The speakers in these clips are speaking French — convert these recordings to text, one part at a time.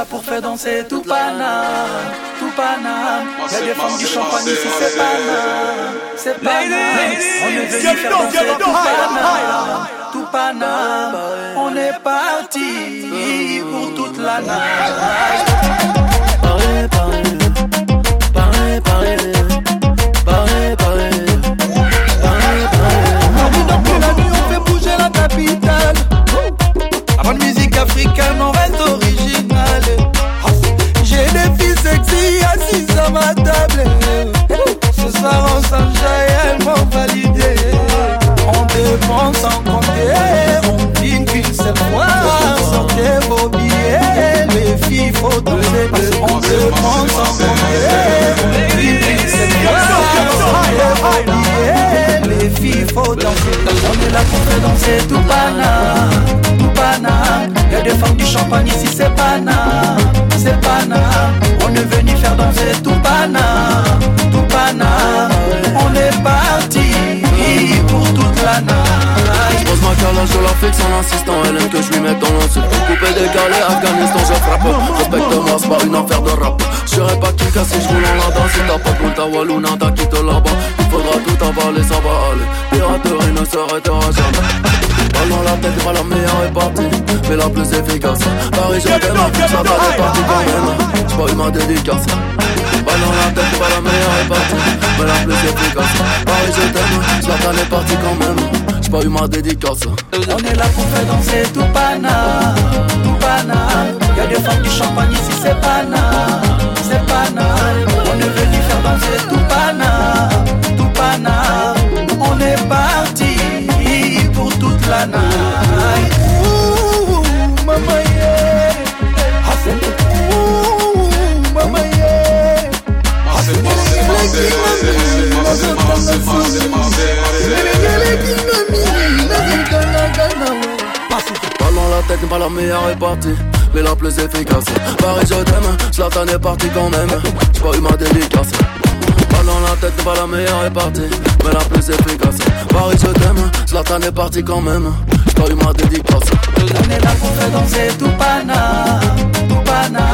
Là pour faire danser tout Paname, tout Paname. Y'a des femmes du champagne ici, c'est Paname, c'est Paname. On est venu faire danser tout Paname, tout Paname. On est parti pour toute la night. On est là pour faire danser tout banal. Y'a des femmes du champagne ici, c'est pana, c'est pana. On est venu faire danser tout pana, tout pana. On est parti pour toute la night. Pose ma calage, je la fixe en insistant. Elle aime que je lui mette dans l'insulte. Décalé, Afghanistan, je frappe. Respecte-moi, c'est pas une affaire de rap. J'serais pas qui casse si je roule en la Si t'as pas de ta walou, t'as quitté là-bas. Il faudra tout avaler, ça va aller. Piraterie ne s'arrêtera jamais. Balle dans la tête, pas la meilleure est partie, mais la plus efficace. Paris, je t'aime, ça va les parties quand même. J'ai pas eu ma dédicace. Balle dans la tête, pas la meilleure est partie, mais la plus efficace. Paris, je t'aime, Zlatan est parti quand même. On est là pour faire danser tout pana, tout pana. Y'a des femmes du champagne ici, c'est pana, c'est pana. On est venu faire danser tout pana, tout pana. On est parti la night. Meilleure est partie mais la plus efficace. Paris, je t'aime, Zlatan est parti quand même. J'ai pas eu ma dédicace. Pas dans la tête, pas la meilleure est partie, mais la plus efficace. Paris, je t'aime, Zlatan est parti quand même. J'ai pas eu ma dédicace. On est là pour faire danser tout pana, tout pana.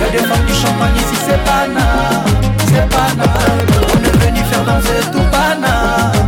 Y'a des femmes du champagne ici, c'est pana, c'est pana. On est venu faire danser tout pana.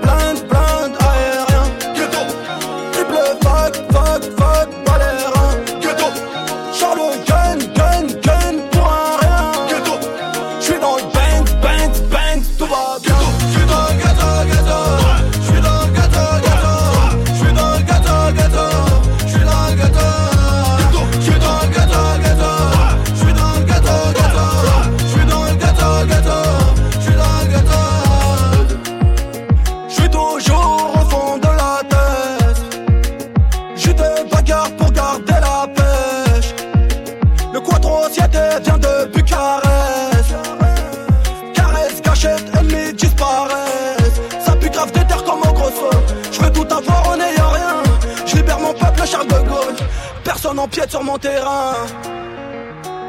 empiète sur mon terrain.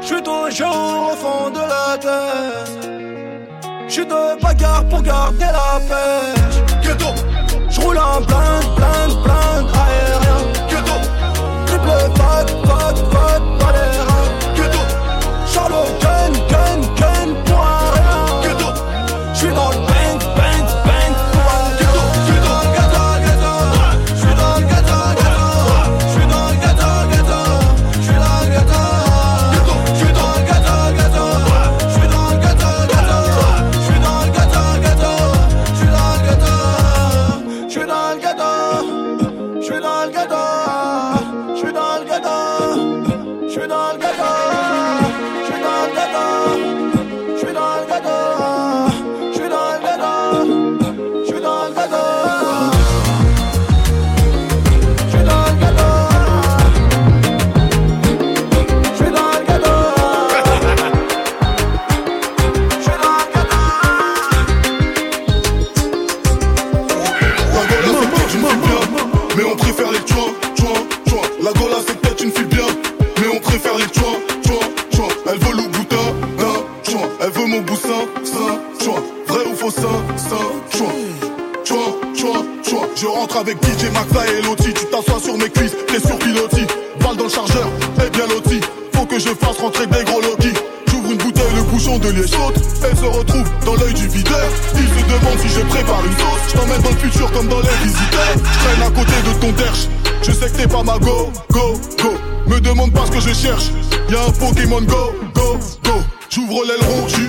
Je suis toujours au fond de la tête. Je suis de bagarre pour garder la pêche. Je roule en blind, blind, blind aérien. Balle dans le chargeur, et bien loti. Faut que je fasse rentrer des gros Loki. J'ouvre une bouteille, le bouchon de liège saute. Elle se retrouve dans l'œil du videur. Il se demande si je prépare une sauce. Je t'emmène dans le futur comme dans les visiteurs. Je traîne à côté de ton derche. Je sais que t'es pas ma go, go, go. Me demande pas ce que je cherche. Y'a un Pokémon Go, go, go. J'ouvre l'aileron, j'suis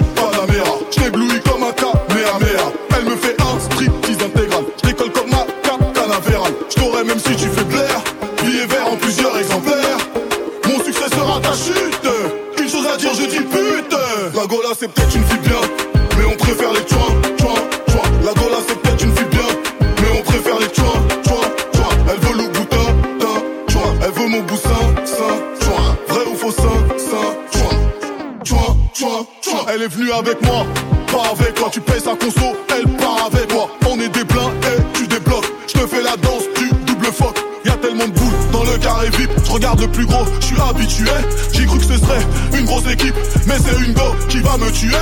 Elle est venue avec moi, pas avec toi. Tu payes sa conso, elle part avec toi. On est des pleins et tu débloques. Je te fais la danse du double fuck. Y'a tellement de boules dans le carré VIP. Je regarde le plus gros, je suis habitué. J'ai cru que ce serait une grosse équipe, mais c'est une go qui va me tuer.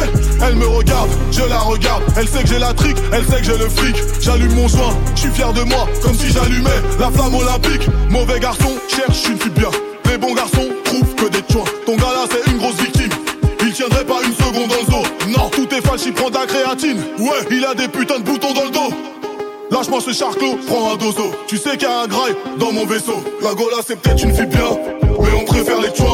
Elle me regarde, je la regarde. Elle sait que j'ai la trique, elle sait que j'ai le fric. J'allume mon joint, je suis fier de moi, comme si j'allumais la flamme olympique. Mauvais garçon, cherche une fille bien. Les bons garçons trouvent que des choix. Ton gars là, c'est de la créatine. Ouais, il a des putains de boutons dans le dos. Lâche-moi ce charclos, prends un dozo. Tu sais qu'il y a un graille dans mon vaisseau. La Gola, c'est peut-être une fille bien, mais on préfère les chouins,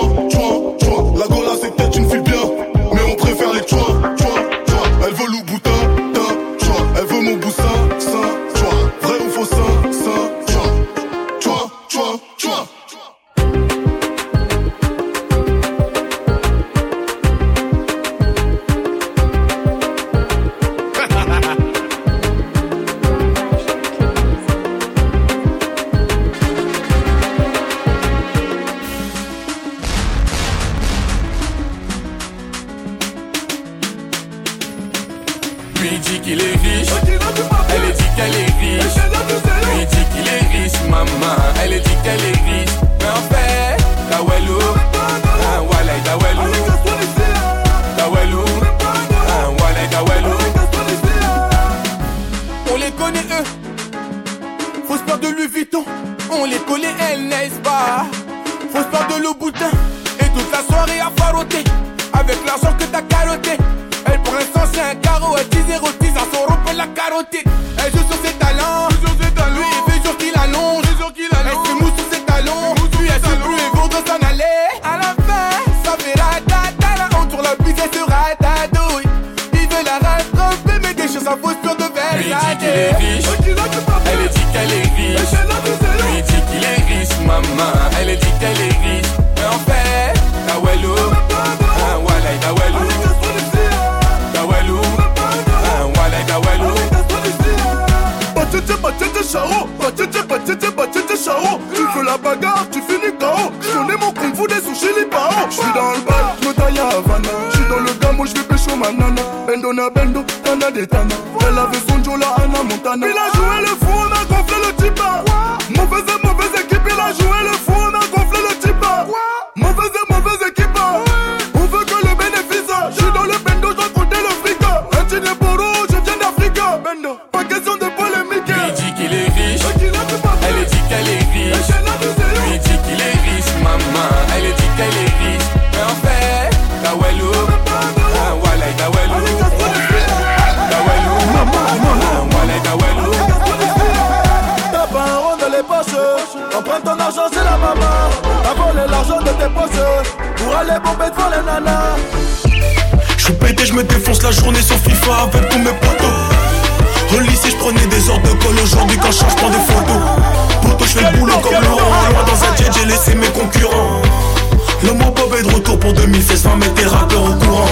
Lui dit qu'il est riche, elle dit qu'elle est riche. Lui dit qu'il est riche, maman, elle dit qu'elle est riche. Mais en fait, ah, ah. On les connaît eux, faut se peur de Louis Vuitton. On les connaît elles, n'est-ce pas? Faut se peur de Louboutin et toute la soirée à faroter. Avec l'argent que t'as carotté. Elle c'est un carreau, elle zéro tease à son la carotide. Elle joue sur ses talents, lui il fait jour qu'il allonge, elle se mousse sur ses talons, lui elle se plus et s'en aller. À la fin, ça fait ratata, la honte sur la bise elle se ratatouille. Il veut la rattraper mais des choses à fausse pure de verre. Lui dit qu'il est riche, dans le bal, je me taille à Havana. Je suis dans le gamo, je vais pécho ma nana. Bendo na bendo, tana de tana. Elle avait son Joe, la Anna Montana. Il a joué le fou, on a gonflé le type. Mauvaise et mauvaise équipe, il a joué le fou, on a gonflé le type. Mauvaise J'suis pété, j'me défonce la journée sur FIFA avec tous mes potos. Au lycée, j'prenais des ordres de colle. Aujourd'hui, quand je change, j'prends des photos. Poto, j'fais le boulot comme Laurent. Loin dans un jet, j'ai laissé mes concurrents. Le mot Bob est de retour pour 2016, 20 mettre tes rappeurs au courant.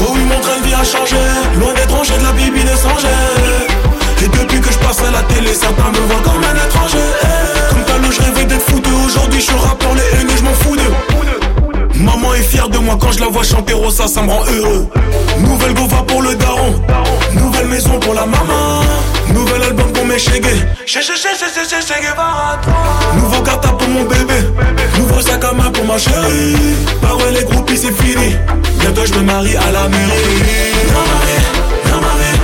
Oh oui, mon train de vie a changé. Loin d'être rangé de la bibi des Et depuis que je passe à la télé, certains me voient comme un étranger. Quand je la vois chanter Rosa, ça me rend heureux. Nouvelle gova pour le daron, nouvelle maison pour la maman, nouvel album pour mes chégués. Nouveau gata pour mon bébé. Nouveau sac à main pour ma chérie. Bah ouais, les groupies, c'est fini. Bientôt, je me marie à la mairie. Dans ma vie, dans ma vie,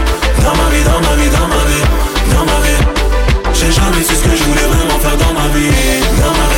dans ma vie, dans ma vie, dans ma vie, dans ma vie. J'ai jamais su ce que je voulais vraiment faire dans ma vie. Dans ma vie,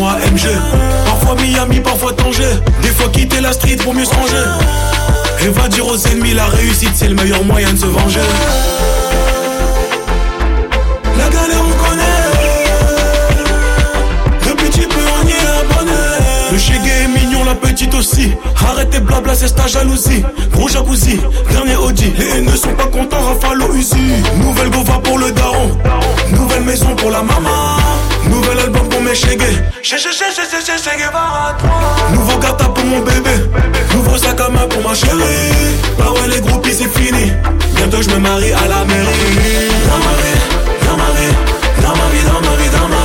Parfois Miami, parfois Tanger. Des fois quitter la street pour mieux se ranger. Et va dire aux ennemis, la réussite c'est le meilleur moyen de se venger. La galère on connaît. Le petit peu on y est abonné. Le chégué est mignon, la petite aussi. Arrêtez blabla, c'est ta jalousie. Gros jacuzzi, dernier Audi. Les haineux sont pas contents, Rafale au Uzi. Nouvelle Gova pour le daron. Nouvelle maison pour la maman. Nouvel album pour mes chégués. Nouveau gata pour mon bébé. Nouveau sac à main pour ma chérie. Bah ouais, les groupies, c'est fini. Bientôt, je me marie à la mairie. Dans ma vie, dans ma vie, dans ma vie, dans ma vie, dans ma vie,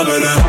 un